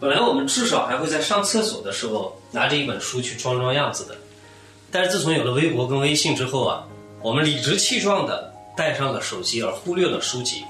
本来我们至少还会在上厕所的时候拿着一本书去装装样子的，但是自从有了微博跟微信之后啊，我们理直气壮的带上了手机，而忽略了书籍。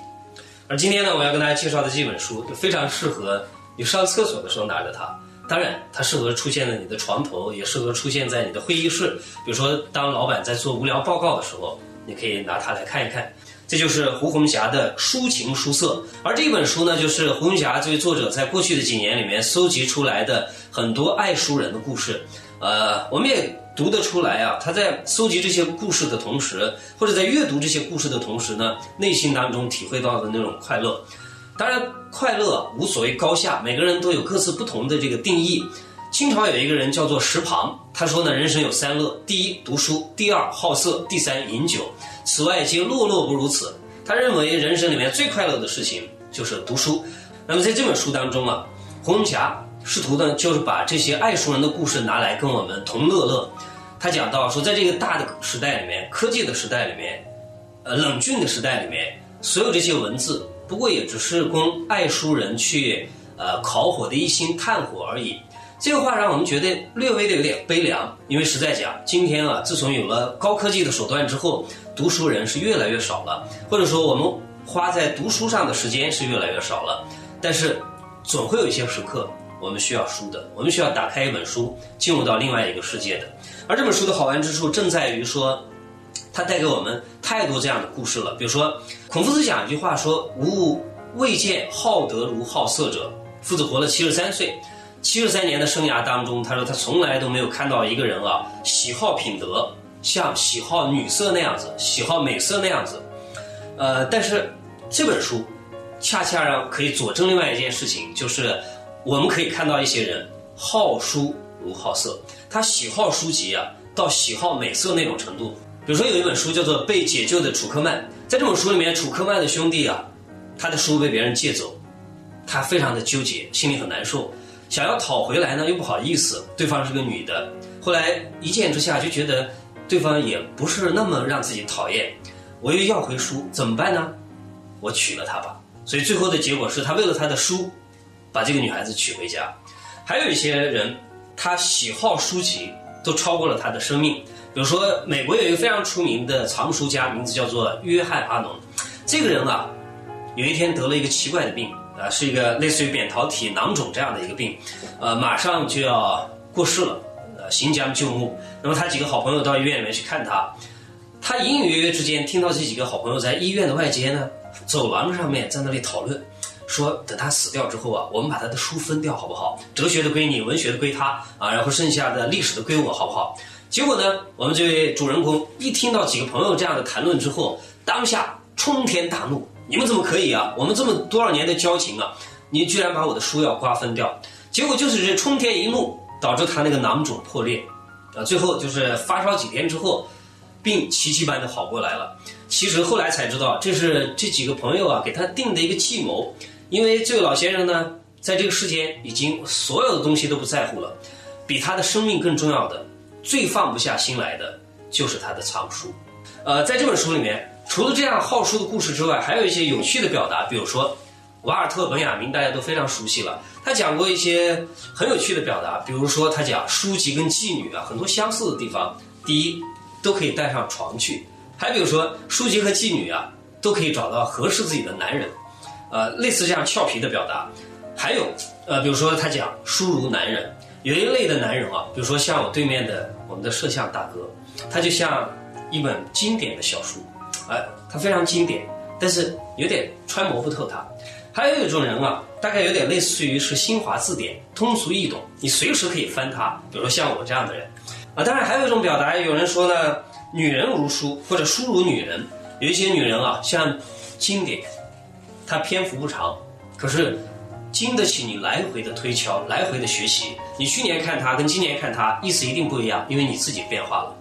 而今天呢，我要跟大家介绍的这本书就非常适合你上厕所的时候拿着它。当然，它适合出现在你的床头，也适合出现在你的会议室。比如说，当老板在做无聊报告的时候，你可以拿它来看一看。这就是胡红霞的抒情书色，而这本书呢，就是胡红霞这位作者在过去的几年里面搜集出来的很多爱书人的故事。呃，我们也读得出来啊，他在搜集这些故事的同时，或者在阅读这些故事的同时呢，内心当中体会到的那种快乐。当然，快乐无所谓高下，每个人都有各自不同的这个定义。清朝有一个人叫做石庞，他说呢，人生有三乐：第一，读书；第二，好色；第三，饮酒。此外，皆落落不如此。他认为人生里面最快乐的事情就是读书。那么在这本书当中啊，胡红霞试图呢，就是把这些爱书人的故事拿来跟我们同乐乐。他讲到说，在这个大的时代里面，科技的时代里面，呃，冷峻的时代里面，所有这些文字不过也只是供爱书人去呃烤火的一心炭火而已。这个话让我们觉得略微的有点悲凉，因为实在讲，今天啊，自从有了高科技的手段之后，读书人是越来越少了，或者说我们花在读书上的时间是越来越少了。但是，总会有一些时刻我们需要书的，我们需要打开一本书，进入到另外一个世界的。而这本书的好玩之处正在于说，他带给我们太多这样的故事了。比如说，孔夫子讲一句话说：“吾未见好德如好色者。”夫子活了七十三岁。七十三年的生涯当中，他说他从来都没有看到一个人啊，喜好品德像喜好女色那样子，喜好美色那样子。呃，但是这本书恰恰让可以佐证另外一件事情，就是我们可以看到一些人好书如好色，他喜好书籍啊，到喜好美色那种程度。比如说有一本书叫做《被解救的楚科曼》，在这本书里面，楚科曼的兄弟啊，他的书被别人借走，他非常的纠结，心里很难受。想要讨回来呢，又不好意思，对方是个女的。后来一见之下就觉得对方也不是那么让自己讨厌，我又要回书，怎么办呢？我娶了她吧。所以最后的结果是他为了他的书，把这个女孩子娶回家。还有一些人，他喜好书籍都超过了他的生命。比如说，美国有一个非常出名的藏书家，名字叫做约翰阿农。这个人啊，有一天得了一个奇怪的病。啊，是一个类似于扁桃体囊肿这样的一个病，呃，马上就要过世了，呃，行将就木。那么他几个好朋友到医院里面去看他，他隐隐约约之间听到这几个好朋友在医院的外间呢，走廊上面在那里讨论，说等他死掉之后啊，我们把他的书分掉好不好？哲学的归你，文学的归他啊，然后剩下的历史的归我好不好？结果呢，我们这位主人公一听到几个朋友这样的谈论之后，当下冲天大怒。你们怎么可以啊？我们这么多少年的交情啊，你居然把我的书要瓜分掉？结果就是这冲天一怒，导致他那个囊肿破裂，啊，最后就是发烧几天之后，病奇迹般的好过来了。其实后来才知道，这是这几个朋友啊给他定的一个计谋，因为这位老先生呢，在这个世间已经所有的东西都不在乎了，比他的生命更重要的，最放不下心来的就是他的藏书。呃，在这本书里面。除了这样好书的故事之外，还有一些有趣的表达，比如说瓦尔特本雅明，大家都非常熟悉了。他讲过一些很有趣的表达，比如说他讲书籍跟妓女啊很多相似的地方。第一，都可以带上床去；还比如说书籍和妓女啊都可以找到合适自己的男人。呃，类似这样俏皮的表达。还有呃，比如说他讲书如男人，有一类的男人啊，比如说像我对面的我们的摄像大哥，他就像一本经典的小书。哎，他非常经典，但是有点揣摩不透他。还有一种人啊，大概有点类似于是新华字典，通俗易懂，你随时可以翻它。比如像我这样的人，啊，当然还有一种表达，有人说呢，女人如书，或者书如女人。有一些女人啊，像经典，它篇幅不长，可是经得起你来回的推敲，来回的学习。你去年看她跟今年看她，意思一定不一样，因为你自己变化了。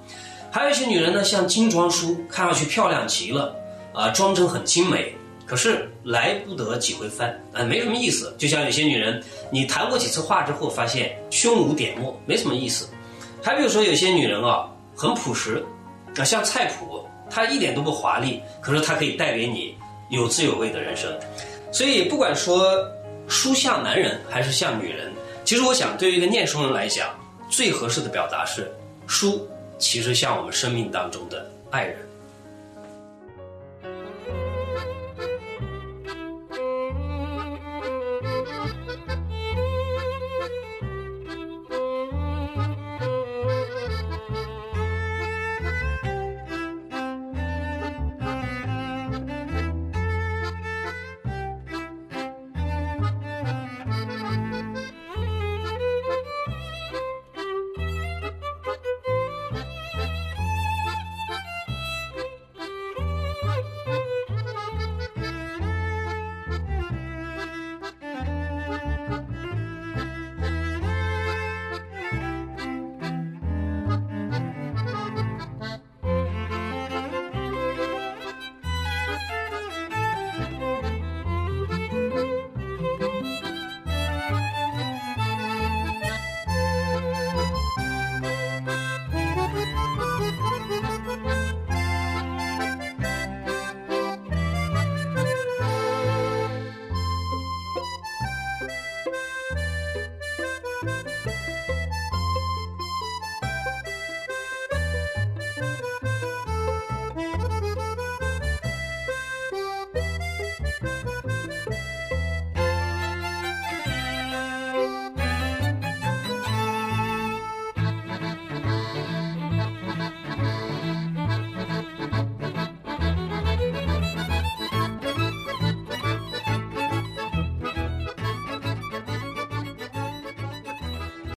还有一些女人呢，像精装书，看上去漂亮极了，啊，装帧很精美，可是来不得几回翻，啊，没什么意思。就像有些女人，你谈过几次话之后，发现胸无点墨，没什么意思。还比如说有些女人啊，很朴实，啊，像菜谱，她一点都不华丽，可是她可以带给你有滋有味的人生。所以不管说书像男人还是像女人，其实我想对于一个念书人来讲，最合适的表达是书其实像我们生命当中的爱人。